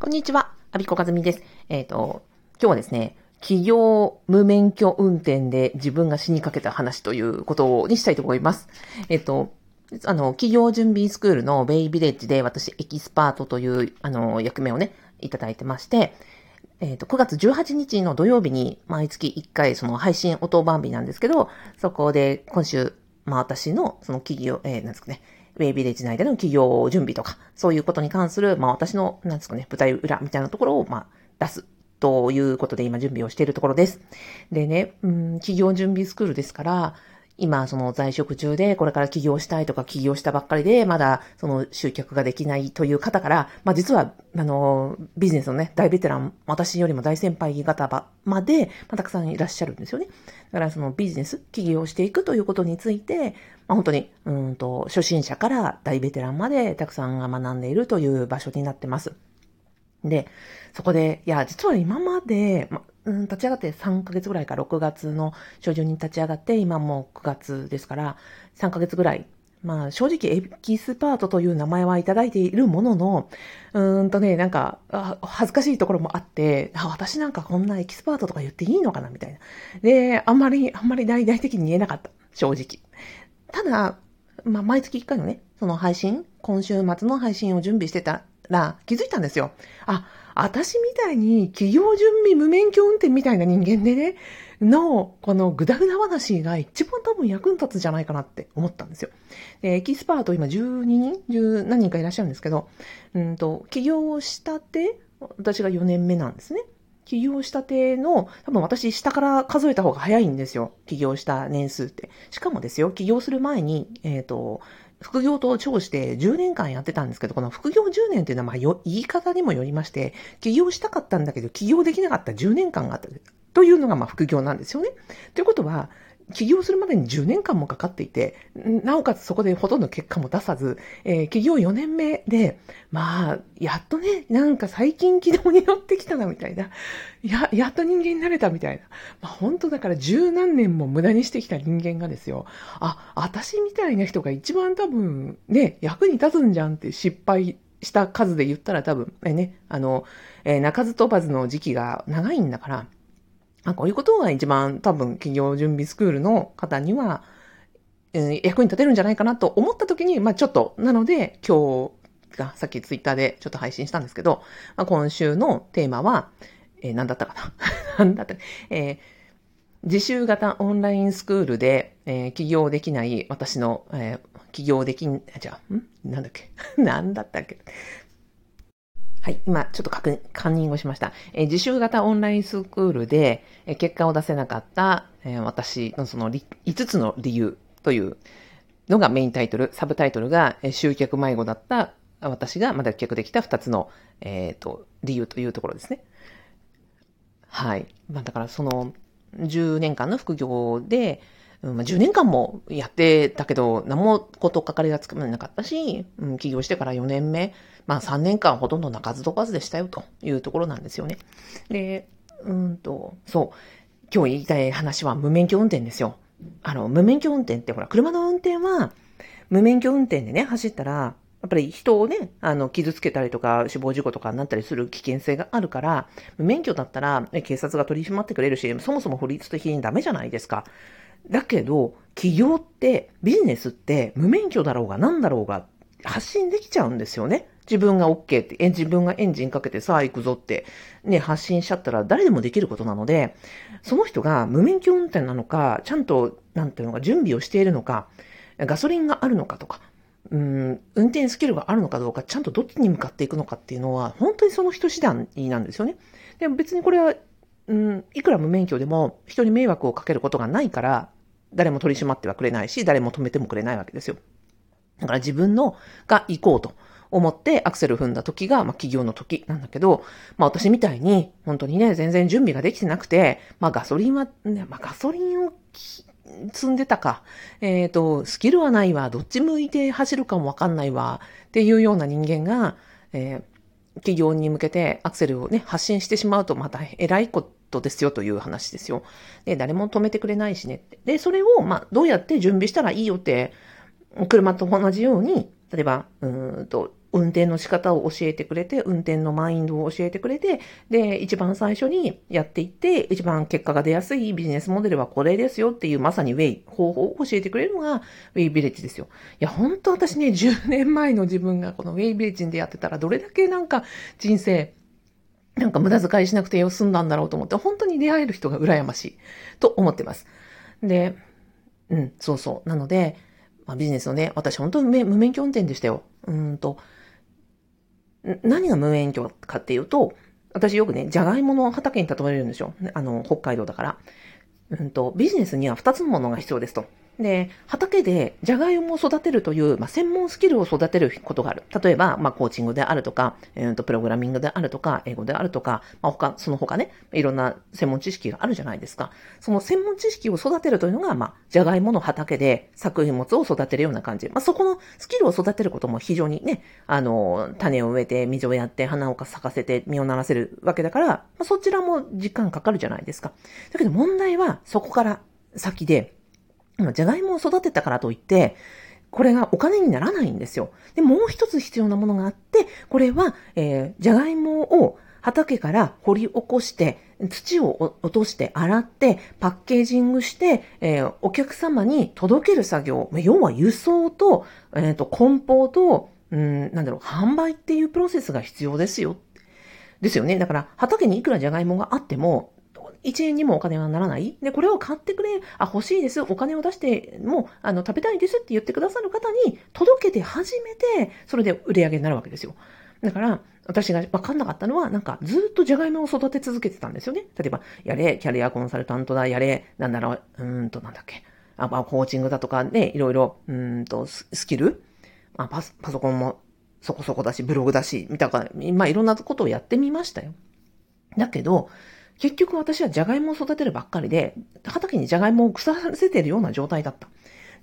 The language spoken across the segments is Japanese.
こんにちは、アビコカズミです。えっ、ー、と、今日はですね、企業無免許運転で自分が死にかけた話ということにしたいと思います。えっ、ー、と、あの、企業準備スクールのベイビレッジで私、エキスパートという、あの、役目をね、いただいてまして、えっ、ー、と、9月18日の土曜日に毎月1回その配信音番日なんですけど、そこで今週、まあ私のその企業、えー、なんですかね、ウェイビレッジ内での企業準備とか、そういうことに関する、まあ私の、なんですかね、舞台裏みたいなところを、まあ出すということで今準備をしているところです。でね、うん、企業準備スクールですから、今、その在職中で、これから起業したいとか起業したばっかりで、まだ、その集客ができないという方から、まあ実は、あの、ビジネスのね、大ベテラン、私よりも大先輩方まで、まあ、たくさんいらっしゃるんですよね。だからそのビジネス、起業していくということについて、まあ本当に、うんと、初心者から大ベテランまでたくさんが学んでいるという場所になってます。で、そこで、いや、実は今まで、ま、うん、立ち上がって3ヶ月ぐらいか、6月の初旬に立ち上がって、今もう9月ですから、3ヶ月ぐらい。まあ、正直エキスパートという名前はいただいているものの、うーんとね、なんか、恥ずかしいところもあって、あ、私なんかこんなエキスパートとか言っていいのかなみたいな。で、あんまり、あんまり大々的に言えなかった。正直。ただ、まあ、毎月1回のね、その配信、今週末の配信を準備してたら気づいたんですよ。あ、私みたいに企業準備無免許運転みたいな人間でね、の、このグダグダ話が一番多分役に立つんじゃないかなって思ったんですよ。で、エキスパート今12人 ?10 何人かいらっしゃるんですけど、うんと、起業したて、私が4年目なんですね。起業したての、多分私下から数えた方が早いんですよ。起業した年数って。しかもですよ、起業する前に、えっ、ー、と、副業と称して10年間やってたんですけど、この副業10年っていうのは、まあ、言い方にもよりまして、起業したかったんだけど、起業できなかった10年間があった。というのが、まあ、副業なんですよね。ということは、起業するまでに10年間もかかっていて、なおかつそこでほとんど結果も出さず、えー、起業4年目で、まあ、やっとね、なんか最近軌道に乗ってきたな、みたいな。や、やっと人間になれたみたいな。まあ本当だから十何年も無駄にしてきた人間がですよ。あ、私みたいな人が一番多分ね、役に立つんじゃんって失敗した数で言ったら多分、えね、あの、えー、鳴かず飛ばずの時期が長いんだから、まあ、こういうことが一番多分企業準備スクールの方には、えー、役に立てるんじゃないかなと思った時に、まあちょっと、なので今日がさっきツイッターでちょっと配信したんですけど、まあ、今週のテーマは、えー、何だったかな。何だったえー、自習型オンラインスクールで、えー、起業できない私の、えー、起業できん、じゃあ、ん？なんだっけ？なんだったっけ？はい。今、ちょっと確認、カンニングをしました。えー、自習型オンラインスクールで、えー、結果を出せなかった、えー、私のその5つの理由というのがメインタイトル、サブタイトルが、えー、集客迷子だった私がまだ客できた2つの、えっ、と、理由というところですね。はい。まあ、だからその、10年間の副業で、うんまあ、10年間もやってたけど、何もことかかりがつかなかったし、起業してから4年目、まあ3年間ほとんど鳴かず飛ばずでしたよというところなんですよね。で、うんと、そう、今日言いたい話は無免許運転ですよ。あの、無免許運転ってほら、車の運転は、無免許運転でね、走ったら、やっぱり人をね、あの、傷つけたりとか、死亡事故とかになったりする危険性があるから、無免許だったら、警察が取り締まってくれるし、そもそも法律的にダメじゃないですか。だけど、企業って、ビジネスって無免許だろうが何だろうが発信できちゃうんですよね。自分が OK って、自分がエンジンかけてさあ行くぞって、ね、発信しちゃったら誰でもできることなので、その人が無免許運転なのか、ちゃんと、なんていうのか、準備をしているのか、ガソリンがあるのかとか、うん、運転スキルがあるのかどうか、ちゃんとどっちに向かっていくのかっていうのは、本当にその人次第なんですよね。でも別にこれは、うん、いくら無免許でも人に迷惑をかけることがないから、誰も取り締まってはくれないし、誰も止めてもくれないわけですよ。だから自分のが行こうと思ってアクセル踏んだ時が、まあ企業の時なんだけど、まあ私みたいに、本当にね、全然準備ができてなくて、まあガソリンは、ね、まあガソリンを積んでたか、えっ、ー、と、スキルはないわ、どっち向いて走るかもわかんないわ、っていうような人間が、えー、企業に向けてアクセルをね、発信してしまうとまた偉いことですよという話ですよ。で、誰も止めてくれないしねって。で、それを、まあ、どうやって準備したらいいよって、車と同じように、例えば、うんと、運転の仕方を教えてくれて、運転のマインドを教えてくれて、で、一番最初にやっていって、一番結果が出やすいビジネスモデルはこれですよっていう、まさにウェイ、方法を教えてくれるのが、ウェイビレッジですよ。いや、本当私ね、10年前の自分がこのウェイビレッジでやってたら、どれだけなんか人生、なんか無駄遣いしなくてよ済んだんだろうと思って、本当に出会える人が羨ましいと思ってます。で、うん、そうそう。なので、まあ、ビジネスのね、私本当に無免許運転でしたよ。うんと、何が無免許かっていうと、私よくね、じゃがいもの畑に例えるんですよ。あの、北海道だから。うんと、ビジネスには2つのものが必要ですと。で、畑でじゃがいもを育てるという、まあ、専門スキルを育てることがある。例えば、まあ、コーチングであるとか、えー、とプログラミングであるとか、英語であるとか、まあ、他、その他ね、いろんな専門知識があるじゃないですか。その専門知識を育てるというのが、まあ、じゃがいもの畑で作品物を育てるような感じ。まあ、そこのスキルを育てることも非常にね、あの、種を植えて、水をやって、花を咲かせて、実をならせるわけだから、まあ、そちらも時間かかるじゃないですか。だけど問題は、そこから先で、じゃがいもを育てたからといって、これがお金にならないんですよ。で、もう一つ必要なものがあって、これは、えー、じゃがいもを畑から掘り起こして、土を落として洗って、パッケージングして、えー、お客様に届ける作業。要は輸送と、えっ、ー、と、梱包と、うん、なんだろう、販売っていうプロセスが必要ですよ。ですよね。だから、畑にいくらじゃがいもがあっても、1円にもお金はならない。で、これを買ってくれ、あ、欲しいです、お金を出して、もう、あの、食べたいですって言ってくださる方に届けて初めて、それで売り上げになるわけですよ。だから、私が分かんなかったのは、なんか、ずっとじゃがいもを育て続けてたんですよね。例えば、やれ、キャリアコンサルタントだ、やれ、なんだろう、うんと、なんだっけ。あ、まあ、コーチングだとかね、いろいろ、うんと、スキルまあパパソコンもそこそこだし、ブログだし、みたいな、まあ、いろんなことをやってみましたよ。だけど、結局私はジャガイモを育てるばっかりで、畑にジャガイモを腐らせているような状態だった。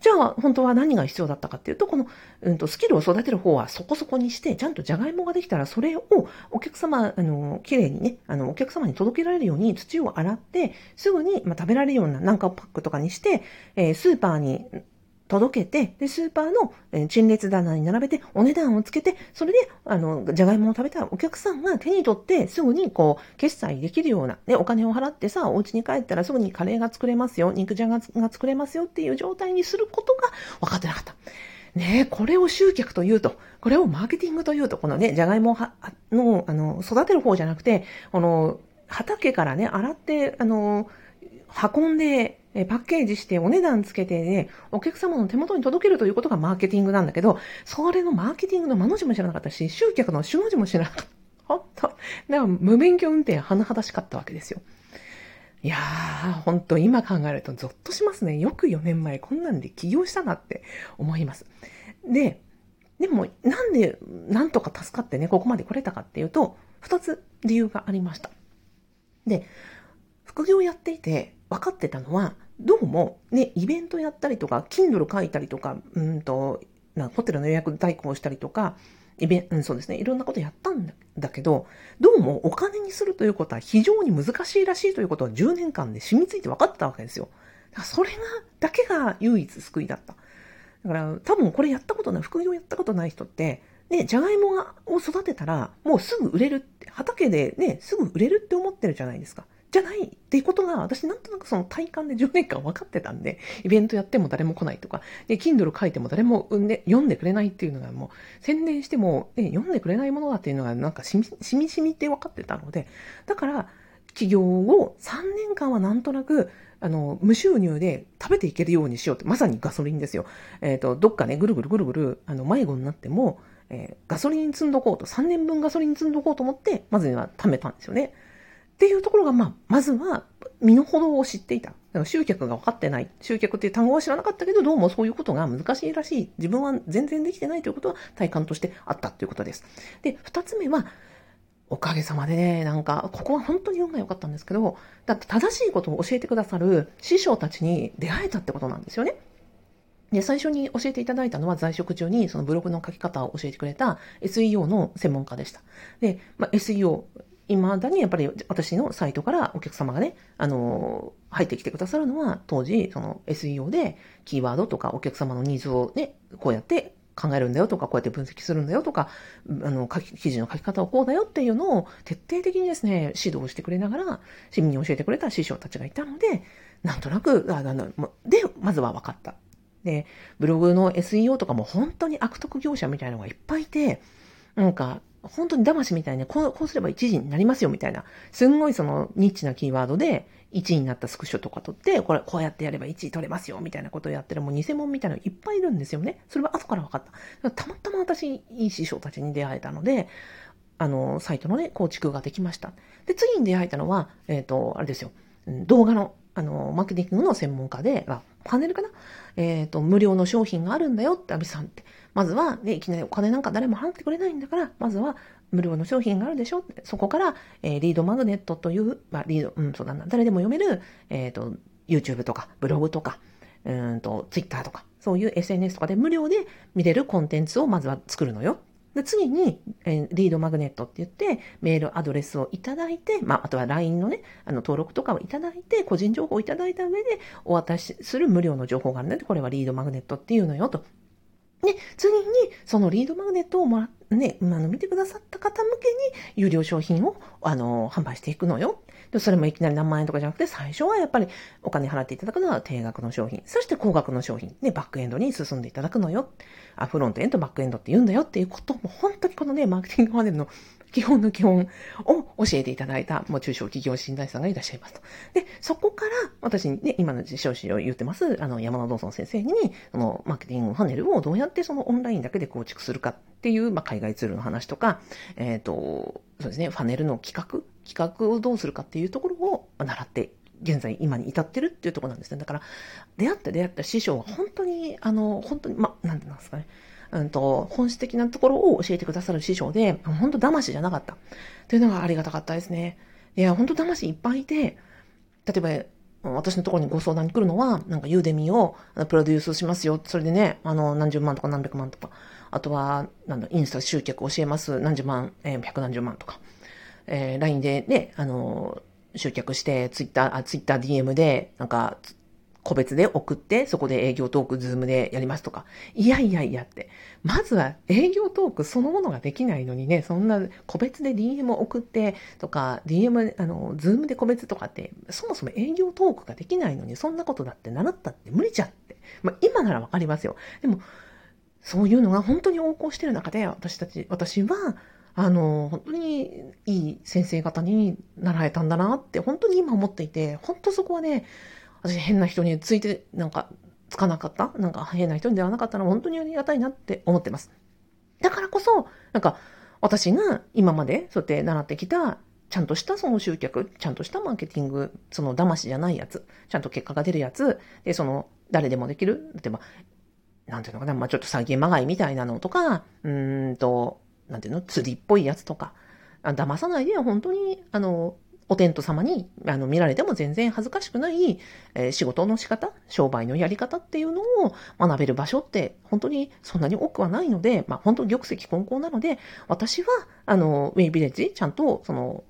じゃあ、本当は何が必要だったかっていうと、この、うんと、スキルを育てる方はそこそこにして、ちゃんとジャガイモができたら、それをお客様、あの、綺麗にね、あの、お客様に届けられるように土を洗って、すぐに、まあ、食べられるようななんかパックとかにして、えー、スーパーに届けて、で、スーパーの、陳列棚に並べて、お値段をつけて、それで、あの、じゃがいもを食べたらお客さんが手に取って、すぐに、こう、決済できるような、ね、お金を払ってさ、お家に帰ったらすぐにカレーが作れますよ、肉じゃがが作れますよっていう状態にすることが分かってなかった。ねこれを集客というと、これをマーケティングというと、このね、じゃがいもの、あの、育てる方じゃなくて、この、畑からね、洗って、あの、運んで、えパッケージしてお値段つけてね、お客様の手元に届けるということがマーケティングなんだけど、それのマーケティングの間の字も知らなかったし、集客の主の字も知らなかった。ほんと。だから無免許運転甚だしかったわけですよ。いやー、ほんと今考えるとゾッとしますね。よく4年前こんなんで起業したなって思います。で、でもなんでなんとか助かってね、ここまで来れたかっていうと、2つ理由がありました。で、副業やっていて分かってたのは、どうも、ね、イベントやったりとか、Kindle 書いたりとか、うんと、なホテルの予約代行したりとか、イベ、うん、そうですね、いろんなことやったんだけど、どうもお金にするということは非常に難しいらしいということは10年間で染みついて分かってたわけですよ。だからそれが、だけが唯一救いだった。だから多分これやったことない、副業やったことない人って、ね、じゃがいもを育てたら、もうすぐ売れるって、畑でね、すぐ売れるって思ってるじゃないですか。じゃないっていうことが、私なんとなくその体感で10年間分かってたんで、イベントやっても誰も来ないとか、で、Kindle 書いても誰も、ね、読んでくれないっていうのがもう、宣伝しても、ね、読んでくれないものだっていうのがなんかしみ、しみしみって分かってたので、だから、企業を3年間はなんとなく、あの、無収入で食べていけるようにしようって、まさにガソリンですよ。えっ、ー、と、どっかね、ぐるぐるぐるぐる、あの、迷子になっても、えー、ガソリン積んどこうと、3年分ガソリン積んどこうと思って、まずは貯めたんですよね。っていうところが、まあ、まずは、身の程を知っていた。集客が分かってない。集客っていう単語は知らなかったけど、どうもそういうことが難しいらしい。自分は全然できてないということは体感としてあったということです。で、二つ目は、おかげさまでね、なんか、ここは本当に運が良かったんですけど、だって正しいことを教えてくださる師匠たちに出会えたってことなんですよね。で、最初に教えていただいたのは在職中にそのブログの書き方を教えてくれた SEO の専門家でした。で、まあ、SEO、未だにやっぱり私のサイトからお客様がね、あの、入ってきてくださるのは、当時、その SEO でキーワードとかお客様のニーズをね、こうやって考えるんだよとか、こうやって分析するんだよとか、あの、書き、記事の書き方はこうだよっていうのを徹底的にですね、指導してくれながら、市民に教えてくれた師匠たちがいたので、なんとなく、あの、で、まずは分かった。で、ブログの SEO とかも本当に悪徳業者みたいなのがいっぱいいて、なんか、本当に騙しみたいに、こう、こうすれば1時になりますよみたいな、すんごいそのニッチなキーワードで1位になったスクショとか取って、これ、こうやってやれば1位取れますよみたいなことをやってるもう偽物みたいなのいっぱいいるんですよね。それは後から分かった。たまたま私、いい師匠たちに出会えたので、あの、サイトのね、構築ができました。で、次に出会えたのは、えっ、ー、と、あれですよ、動画の、あの、マーケティングの専門家で、あ、パネルかな？えっ、ー、と、無料の商品があるんだよって、アビさんって。まずは、ね、いきなりお金なんか誰も払ってくれないんだから、まずは無料の商品があるでしょそこから、えー、リードマグネットという、まあ、リード、うん、そうだな、誰でも読める、えっ、ー、と、YouTube とか、ブログとか、うんと、Twitter とか、そういう SNS とかで無料で見れるコンテンツをまずは作るのよ。で、次に、え、リードマグネットって言って、メールアドレスをいただいて、まあ、あとは LINE のね、あの、登録とかをいただいて、個人情報をいただいた上で、お渡しする無料の情報があるので、これはリードマグネットっていうのよ、と。で、次に、そのリードマグネットをもら、ね、あの、見てくださった方向けに、有料商品を、あの、販売していくのよ。で、それもいきなり何万円とかじゃなくて、最初はやっぱりお金払っていただくのは定額の商品。そして高額の商品。で、バックエンドに進んでいただくのよ。あ、フロントエンド、バックエンドって言うんだよっていうことも、本当にこのね、マーケティングパネルの基本の基本を教えていただいた、もう中小企業診断士さんがいらっしゃいますと。で、そこから、私にね、今の実証士を言ってます、あの、山田道尊先生に、その、マーケティングパネルをどうやってそのオンラインだけで構築するかっていう、まあ、海外ツールの話とか、えっ、ー、と、そうですね、ファネルの企画、企画をどうするかっていうところを習って現在今に至ってるっていうとこなんですね。だから、出会った出会った師匠は本当に、あの、本当に、ま、なんて言うんですかね。うんと、本質的なところを教えてくださる師匠で、本当騙しじゃなかった。というのがありがたかったですね。いや、本当騙しいっぱいいて、例えば、私のところにご相談に来るのは、なんかユーデミーをプロデュースしますよ。それでね、あの、何十万とか何百万とか。あとは、なんだ、インスタ集客教えます。何十万、えー、百何十万とか。えー、LINE でね、あの、集客して、ツイッター、あ、ツイッター DM で、なんか、個別で送って、そこで営業トーク、ズームでやりますとか。いやいやいやって。まずは営業トークそのものができないのにね、そんな個別で DM を送ってとか、DM、あの、ズームで個別とかって、そもそも営業トークができないのに、そんなことだって習ったって無理じゃんって。まあ、今ならわかりますよ。でも、そういうのが本当に横行してる中で、私たち、私は、あの、本当にいい先生方に習えたんだなって、本当に今思っていて、本当そこはね、私変な人について、なんか、つかなかった？なんか変な人に出会わなかったの？は本当にありがたいなって思ってます。だからこそ、なんか、私が今までそうやって習ってきた、ちゃんとしたその集客、ちゃんとしたマーケティング、その騙しじゃないやつ、ちゃんと結果が出るやつ、で、その、誰でもできる、例えば、なんていうのかな、まあちょっと詐欺まがいみたいなのとか、うんと、なんていうの、釣りっぽいやつとか、騙さないで本当に、あの、お天道様にあの見られても全然恥ずかしくない、えー、仕事の仕方、商売のやり方っていうのを学べる場所って本当にそんなに多くはないので、まあ本当玉石混交なので、私はあの、ウェイビレッジちゃんとその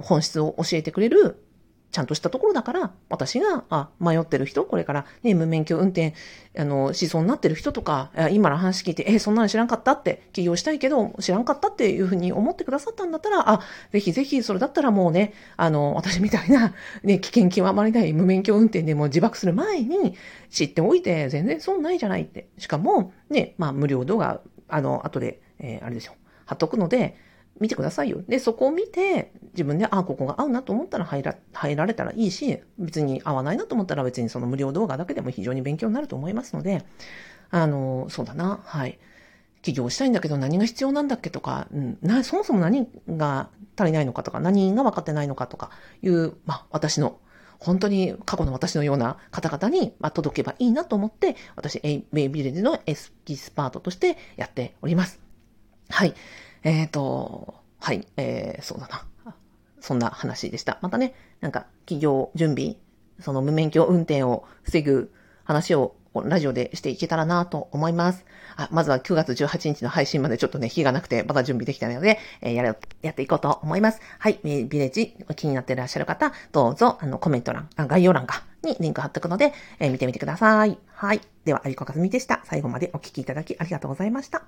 本質を教えてくれるちゃんとしたところだから、私が、あ、迷ってる人、これからね、無免許運転、あの、思想になってる人とか、今の話聞いて、え、そんなの知らんかったって、起業したいけど、知らんかったっていうふうに思ってくださったんだったら、あ、ぜひぜひ、それだったらもうね、あの、私みたいな、ね、危険極まりない無免許運転でも自爆する前に知っておいて、全然損ないじゃないって。しかも、ね、まあ、無料動画、あの、後で、えー、あれでしょ、貼っとくので、見てくださいよ。で、そこを見て、自分で、あ、ここが合うなと思ったら入ら、入られたらいいし、別に合わないなと思ったら別にその無料動画だけでも非常に勉強になると思いますので、あの、そうだな、はい。起業したいんだけど何が必要なんだっけとか、うん、な、そもそも何が足りないのかとか、何が分かってないのかとかいう、まあ、私の、本当に過去の私のような方々に、まあ、届けばいいなと思って、私、エイベイビレッジのエスキスパートとしてやっております。はい。えっ、ー、と、はい、えー、そうだな。そんな話でした。またね、なんか、企業準備、その無免許運転を防ぐ話をラジオでしていけたらなと思います。あ、まずは9月18日の配信までちょっとね、日がなくて、まだ準備できたので、えー、やる、やっていこうと思います。はい、ビレッジ気になっていらっしゃる方、どうぞ、あの、コメント欄、あ概要欄か、にリンク貼っとくので、えー、見てみてください。はい。では、有子かずみでした。最後までお聞きいただきありがとうございました。